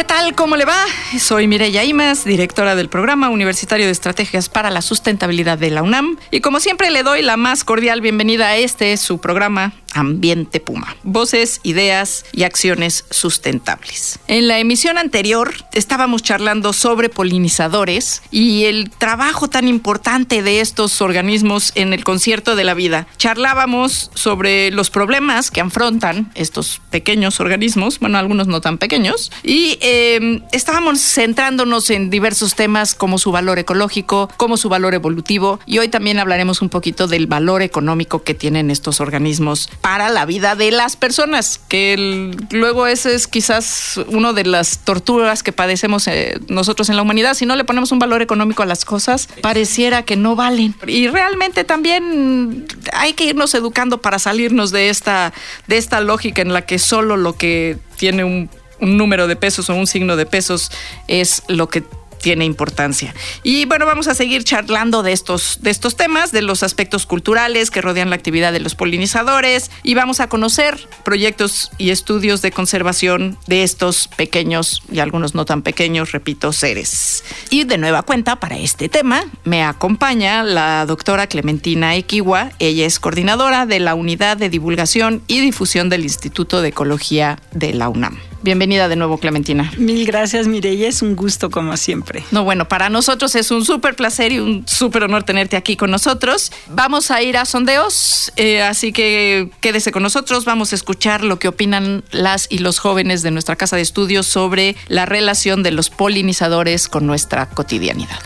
¿Qué tal? ¿Cómo le va? Soy Mireya Imas, directora del Programa Universitario de Estrategias para la Sustentabilidad de la UNAM. Y como siempre le doy la más cordial bienvenida a este, su programa Ambiente Puma. Voces, ideas y acciones sustentables. En la emisión anterior estábamos charlando sobre polinizadores y el trabajo tan importante de estos organismos en el concierto de la vida. Charlábamos sobre los problemas que afrontan estos pequeños organismos, bueno, algunos no tan pequeños, y eh, estábamos centrándonos en diversos temas como su valor ecológico, como su valor evolutivo, y hoy también hablaremos un poquito del valor económico que tienen estos organismos para la vida de las personas, que luego ese es quizás una de las torturas que padecemos eh, nosotros en la humanidad. Si no le ponemos un valor económico a las cosas, pareciera que no valen. Y realmente también hay que irnos educando para salirnos de esta, de esta lógica en la que solo lo que tiene un número de pesos o un signo de pesos es lo que tiene importancia. Y bueno, vamos a seguir charlando de estos, de estos temas, de los aspectos culturales que rodean la actividad de los polinizadores y vamos a conocer proyectos y estudios de conservación de estos pequeños y algunos no tan pequeños, repito, seres. Y de nueva cuenta, para este tema, me acompaña la doctora Clementina Equiwa. Ella es coordinadora de la Unidad de Divulgación y Difusión del Instituto de Ecología de la UNAM. Bienvenida de nuevo, Clementina. Mil gracias, Mireya. Es un gusto como siempre. No, bueno, para nosotros es un súper placer y un súper honor tenerte aquí con nosotros. Vamos a ir a sondeos, eh, así que quédese con nosotros. Vamos a escuchar lo que opinan las y los jóvenes de nuestra casa de estudios sobre la relación de los polinizadores con nuestra cotidianidad.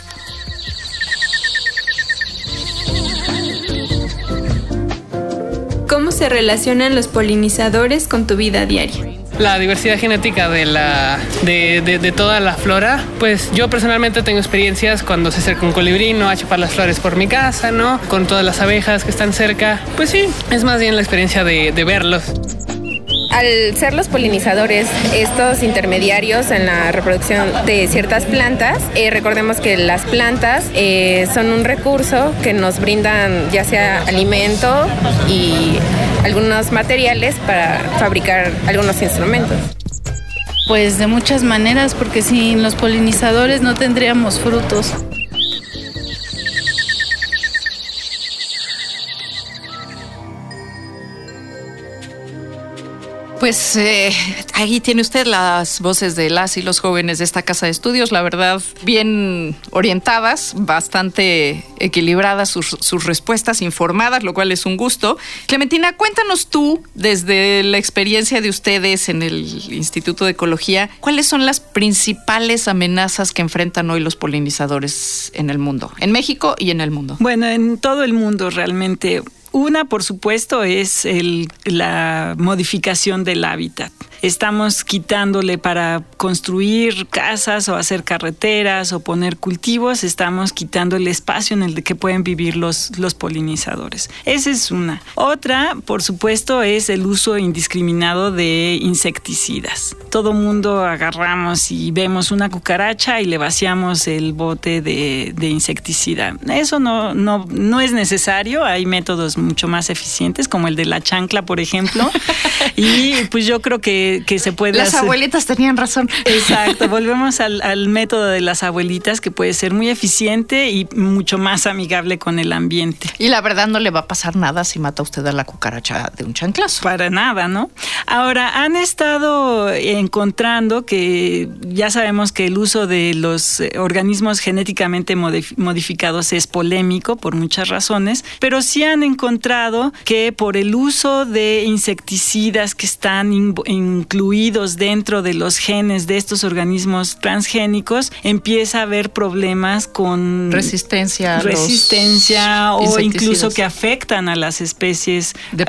¿Cómo se relacionan los polinizadores con tu vida diaria? La diversidad genética de, la, de, de, toda la flora, pues yo personalmente tengo experiencias cuando se acerca un colibrí, ¿no? A chupar las flores por mi casa, ¿no? Con todas las abejas que están cerca. Pues sí, es más bien la experiencia de, de verlos al ser los polinizadores estos intermediarios en la reproducción de ciertas plantas, eh, recordemos que las plantas eh, son un recurso que nos brindan ya sea alimento y algunos materiales para fabricar algunos instrumentos. Pues de muchas maneras, porque sin los polinizadores no tendríamos frutos. Pues eh, ahí tiene usted las voces de las y los jóvenes de esta casa de estudios, la verdad, bien orientadas, bastante equilibradas sus, sus, respuestas, informadas, lo cual es un gusto. Clementina, cuéntanos tú, desde la experiencia de ustedes en el Instituto de Ecología, ¿cuáles son las principales amenazas que enfrentan hoy los polinizadores en el mundo, en México y en el mundo? Bueno, en todo el mundo realmente. Una, por supuesto, es el, la modificación del hábitat. Estamos quitándole para construir casas o hacer carreteras o poner cultivos, estamos quitando el espacio en el que pueden vivir los, los polinizadores. Esa es una. Otra, por supuesto, es el uso indiscriminado de insecticidas. Todo mundo agarramos y vemos una cucaracha y le vaciamos el bote de, de insecticida. Eso no, no, no es necesario, hay métodos mucho más eficientes, como el de la chancla, por ejemplo. y pues yo creo que, que se puede Las hacer. abuelitas tenían razón. Exacto, volvemos al, al, método de las abuelitas, que puede ser muy eficiente y mucho más amigable con el ambiente. Y la verdad no le va a pasar nada si mata usted a la cucaracha de un chanclazo. Para nada, ¿no? Ahora, han estado encontrando que ya sabemos que el uso de los organismos genéticamente modificados es polémico por muchas razones, pero sí han encontrado que por el uso de insecticidas que están in, in, incluidos dentro de los genes de estos organismos transgénicos, empieza a haber problemas con resistencia, resistencia o incluso que afectan a las especies de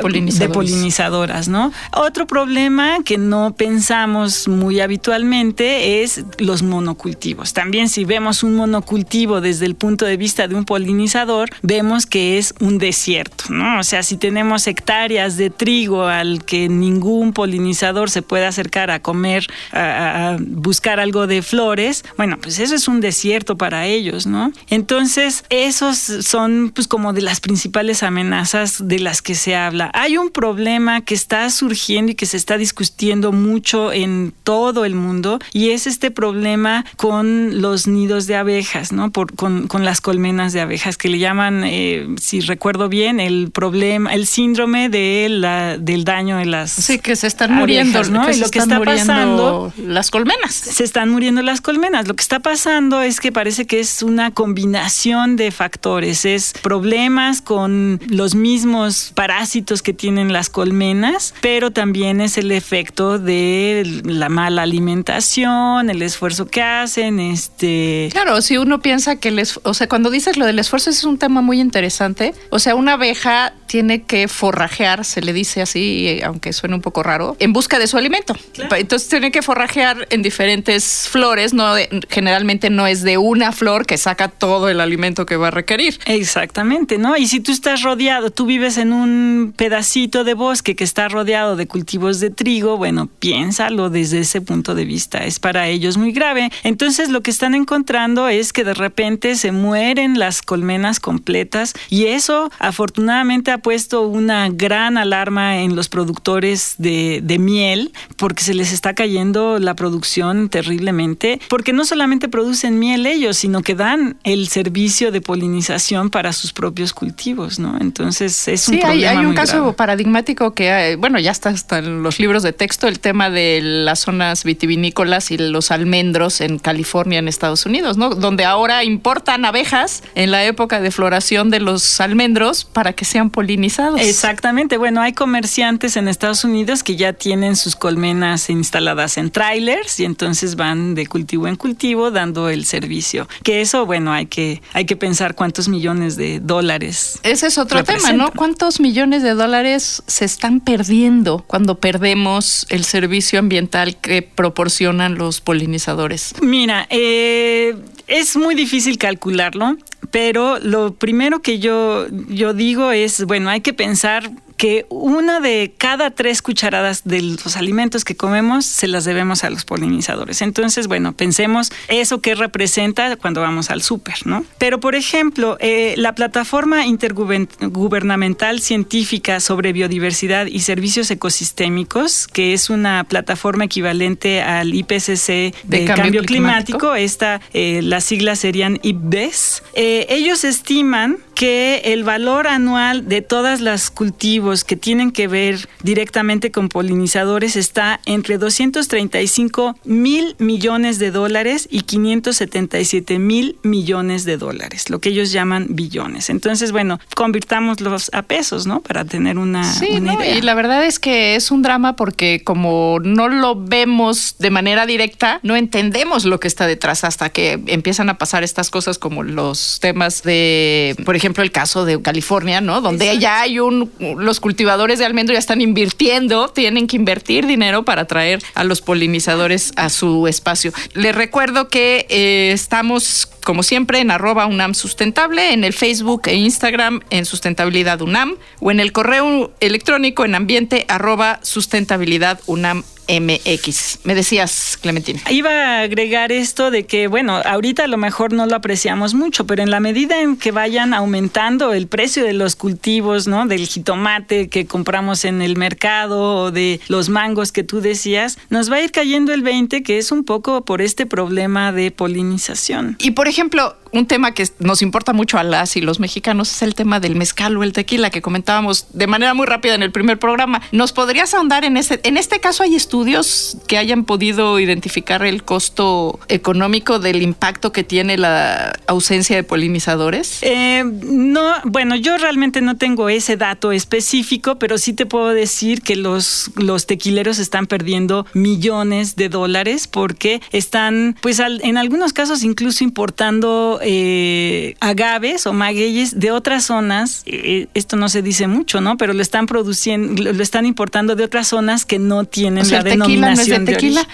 polinizadoras, ¿no? Otro problema que no pensamos muy habitualmente es los monocultivos. También si vemos un monocultivo desde el punto de vista de un polinizador, vemos que es un desierto, ¿no? O sea, si tenemos hectáreas de trigo al que ningún polinizador se puede acercar a comer, a, buscar algo de flores, bueno, pues eso es un desierto para ellos, ¿no? Entonces, esos son pues como de las principales amenazas de las que se habla. Hay un problema que está surgiendo y que se está discutiendo mucho en todo el mundo y es este problema con los nidos de abejas, ¿no? Por, con, con las colmenas de abejas que le llaman, eh, si recuerdo bien, el problema, el síndrome de la, del daño en las Sí, que se están muriendo, ¿no? y lo que está pasando las colmenas. Se están muriendo las colmenas. Lo que está pasando es que parece que es una combinación de factores, es problemas con los mismos parásitos que tienen las colmenas, pero también es el efecto de la mala alimentación, el esfuerzo que hacen, este Claro, si uno piensa que les, o sea, cuando dices lo del esfuerzo es un tema muy interesante. O sea, una abeja tiene que forrajear, se le dice así, aunque suene un poco raro, en busca de su alimento. Entonces tiene que forrajear en diferentes flores, no generalmente no es de una flor que saca todo el alimento que va a requerir. Exactamente, ¿no? Y si tú estás rodeado, tú vives en un pedacito de bosque que está rodeado de cultivos de trigo, bueno, piénsalo desde ese punto de vista, es para ellos muy grave. Entonces lo que están encontrando es que de repente se mueren las colmenas completas y eso afortunadamente ha puesto una gran alarma en los productores de, miel porque se les está cayendo la producción terriblemente, porque no solamente producen miel ellos, sino que dan el servicio de polinización para sus propios cultivos, ¿no? Entonces es un sí, problema hay, hay un caso paradigmático que, bueno, ya está hasta en los libros de texto, el tema de las zonas vitivinícolas y los almendros en California, en Estados Unidos, ¿no? Donde ahora importan abejas en la época de floración de los almendros para que sean polinizados. Exactamente. Bueno, hay comerciantes en Estados Unidos que ya tienen sus colmenas instaladas en trailers y entonces van de cultivo en cultivo dando el servicio. Que eso, bueno, hay que, hay que pensar cuántos millones de dólares. Ese es otro tema, ¿no? ¿Cuántos millones de dólares se están perdiendo cuando perdemos el servicio ambiental que proporcionan los polinizadores? Mira, eh, es muy difícil calcularlo, pero lo primero que yo, yo digo es, bueno, hay que pensar que una de cada tres cucharadas de los alimentos que comemos se las debemos a los polinizadores. Entonces, bueno, pensemos eso que representa cuando vamos al súper, ¿no? Pero, por ejemplo, eh, la plataforma intergubernamental científica sobre biodiversidad y servicios ecosistémicos, que es una plataforma equivalente al IPCC de, cambio, climático, esta, eh, las siglas serían IPBES, eh, ellos estiman que el valor anual de todas las cultivos que tienen que ver directamente con polinizadores está entre 235 mil millones de dólares y 577 mil millones de dólares, lo que ellos llaman billones. Entonces, bueno, convirtámoslos a pesos, ¿no? Para tener una, sí, idea. Y la verdad es que es un drama porque como no lo vemos de manera directa, no entendemos lo que está detrás hasta que empiezan a pasar estas cosas como los temas de, por ejemplo, ejemplo, el caso de California, ¿no? Donde ya hay un, los cultivadores de almendro ya están invirtiendo, tienen que invertir dinero para traer a los polinizadores a su espacio. Les recuerdo que eh, estamos, como siempre, en arroba UNAM Sustentable, en el Facebook e Instagram en Sustentabilidad UNAM o en el correo electrónico en ambiente arroba sustentabilidad UNAM MX. Me decías, Clementina. Iba a agregar esto de que, bueno, ahorita a lo mejor no lo apreciamos mucho, pero en la medida en que vayan aumentando el precio de los cultivos, ¿no? Del jitomate que compramos en el mercado o de los mangos que tú decías, nos va a ir cayendo el 20, que es un poco por este problema de polinización. Y por ejemplo, un tema que nos importa mucho a las y los mexicanos es el tema del mezcal o el tequila que comentábamos de manera muy rápida en el primer programa. ¿Nos podrías ahondar en ese? En este caso hay estudios estudios que hayan podido identificar el costo económico del impacto que tiene la ausencia de polinizadores? Eh, no, bueno, yo realmente no tengo ese dato específico, pero sí te puedo decir que los, los tequileros están perdiendo millones de dólares porque están, pues en algunos casos incluso importando eh, agaves o magueyes de otras zonas. Eh, esto no se dice mucho, ¿no? Pero lo están produciendo, lo, están importando de otras zonas que no tienen la denominación de, tequila.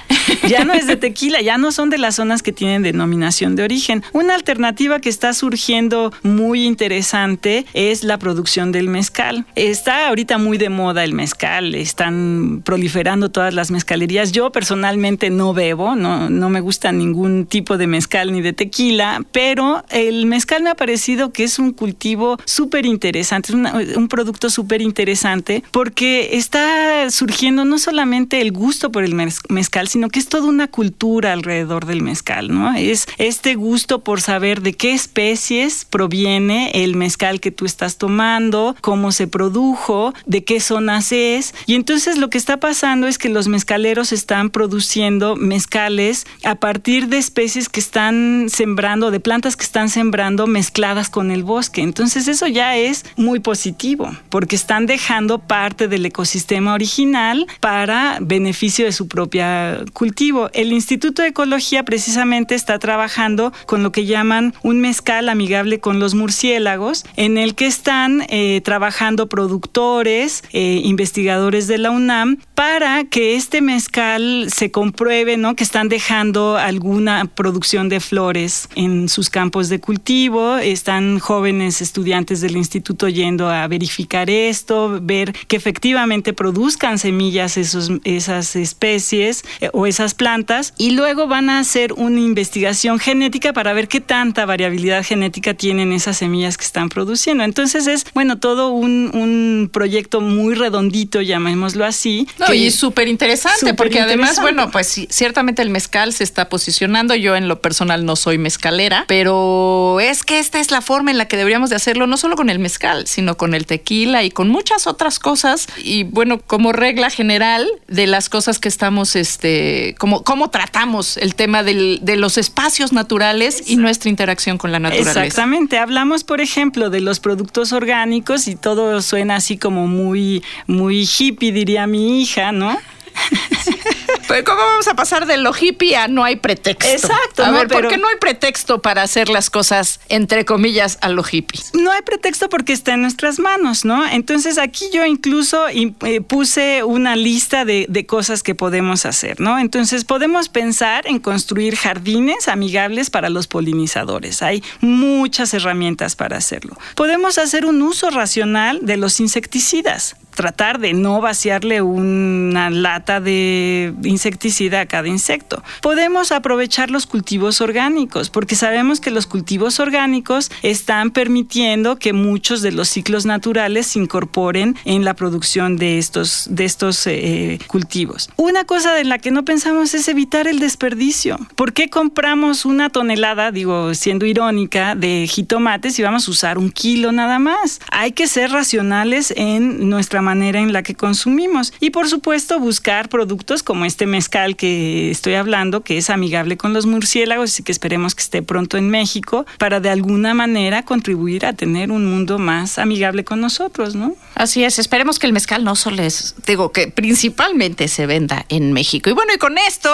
Ya no es de tequila, ya no son de las zonas que tienen denominación de origen. Una alternativa que está surgiendo muy interesante es la producción del mezcal. Está ahorita muy de moda el mezcal, están proliferando todas las mezcalerías. Yo personalmente no bebo, no, no me gusta ningún tipo de mezcal ni de tequila, pero el mezcal me ha parecido que es un cultivo súper interesante, es un producto súper interesante porque está surgiendo no solamente el gusto por el mezcal, sino que es toda una cultura alrededor del mezcal, ¿no? Es este gusto por saber de qué especies proviene el mezcal que tú estás tomando, cómo se produjo, de qué zonas es. Y entonces lo que está pasando es que los mezcaleros están produciendo mezcales a partir de especies que están sembrando, de plantas que están sembrando mezcladas con el bosque. Entonces eso ya es muy positivo, porque están dejando parte del ecosistema original para beneficio de su propia cultivo. El Instituto de Ecología precisamente está trabajando con lo que llaman un mezcal amigable con los murciélagos, en el que están eh, trabajando productores, eh, investigadores de la UNAM, para que este mezcal se compruebe, ¿no? Que están dejando alguna producción de flores en sus campos de cultivo. Están jóvenes estudiantes del instituto yendo a verificar esto, ver que efectivamente produzcan semillas esos, esas especies eh, o esas plantas y luego van a hacer una investigación genética para ver qué tanta variabilidad genética tienen esas semillas que están produciendo. Entonces es, bueno, todo un, un proyecto muy redondito, llamémoslo así. No, y súper interesante, porque además, bueno, pues ciertamente el mezcal se está posicionando. Yo en lo personal no soy mezcalera, pero es que esta es la forma en la que deberíamos de hacerlo, no solo con el mezcal, sino con el tequila y con muchas otras cosas. Y bueno, como regla general de las cosas que estamos, este, como cómo tratamos el tema del, de los espacios naturales y nuestra interacción con la naturaleza. Exactamente. Hablamos, por ejemplo, de los productos orgánicos y todo suena así como muy, muy hippie, diría mi hija, ¿no? Pero ¿cómo vamos a pasar de lo hippie a no hay pretexto? Exacto. A ver, ¿por qué no hay pretexto para hacer las cosas, entre comillas, a lo hippie? No hay pretexto porque está en nuestras manos, ¿no? Entonces aquí yo incluso eh, puse una lista de, de cosas que podemos hacer, ¿no? Entonces podemos pensar en construir jardines amigables para los polinizadores. Hay muchas herramientas para hacerlo. Podemos hacer un uso racional de los insecticidas tratar de no vaciarle una de insecticida a cada insecto. Podemos aprovechar los cultivos orgánicos, porque sabemos que los cultivos orgánicos están permitiendo que muchos de los ciclos naturales se incorporen en la producción de estos, de estos eh, cultivos. Una cosa de la que no pensamos es evitar el desperdicio. ¿Por qué compramos una tonelada, digo, siendo irónica, de jitomates y vamos a usar un kilo nada más? Hay que ser racionales en nuestra manera en la que consumimos. Y por supuesto buscar productos como este mezcal que estoy hablando, que es amigable con los murciélagos y que esperemos que esté pronto en México, para de alguna manera contribuir a tener un mundo más amigable con nosotros, ¿no? Así es, esperemos que el mezcal no solo es, digo, que principalmente se venda en México. Y bueno, y con esto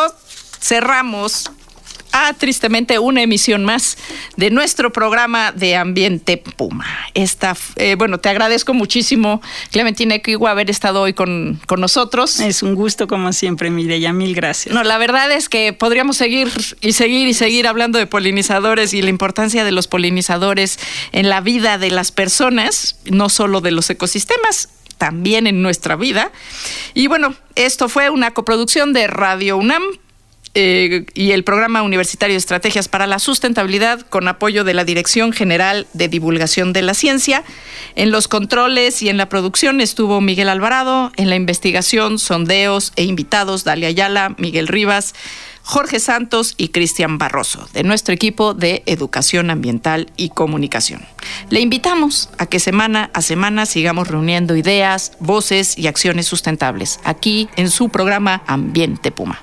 cerramos a tristemente una emisión más de nuestro programa de Ambiente Puma. Esta, eh, bueno, te agradezco muchísimo, Clementina Equigua, haber estado hoy con, con, nosotros. Es un gusto, como siempre, Mireya, mil gracias. No, la verdad es que podríamos seguir y seguir y seguir hablando de polinizadores y la importancia de los polinizadores en la vida de las personas, no solo de los ecosistemas, también en nuestra vida. Y bueno, esto fue una coproducción de Radio UNAM eh, y el Programa Universitario de Estrategias para la Sustentabilidad con apoyo de la Dirección General de Divulgación de la Ciencia. En los controles y en la producción estuvo Miguel Alvarado, en la investigación, sondeos e invitados Dalia Ayala, Miguel Rivas, Jorge Santos y Cristian Barroso, de nuestro equipo de Educación Ambiental y Comunicación. Le invitamos a que semana a semana sigamos reuniendo ideas, voces y acciones sustentables aquí en su programa Ambiente Puma.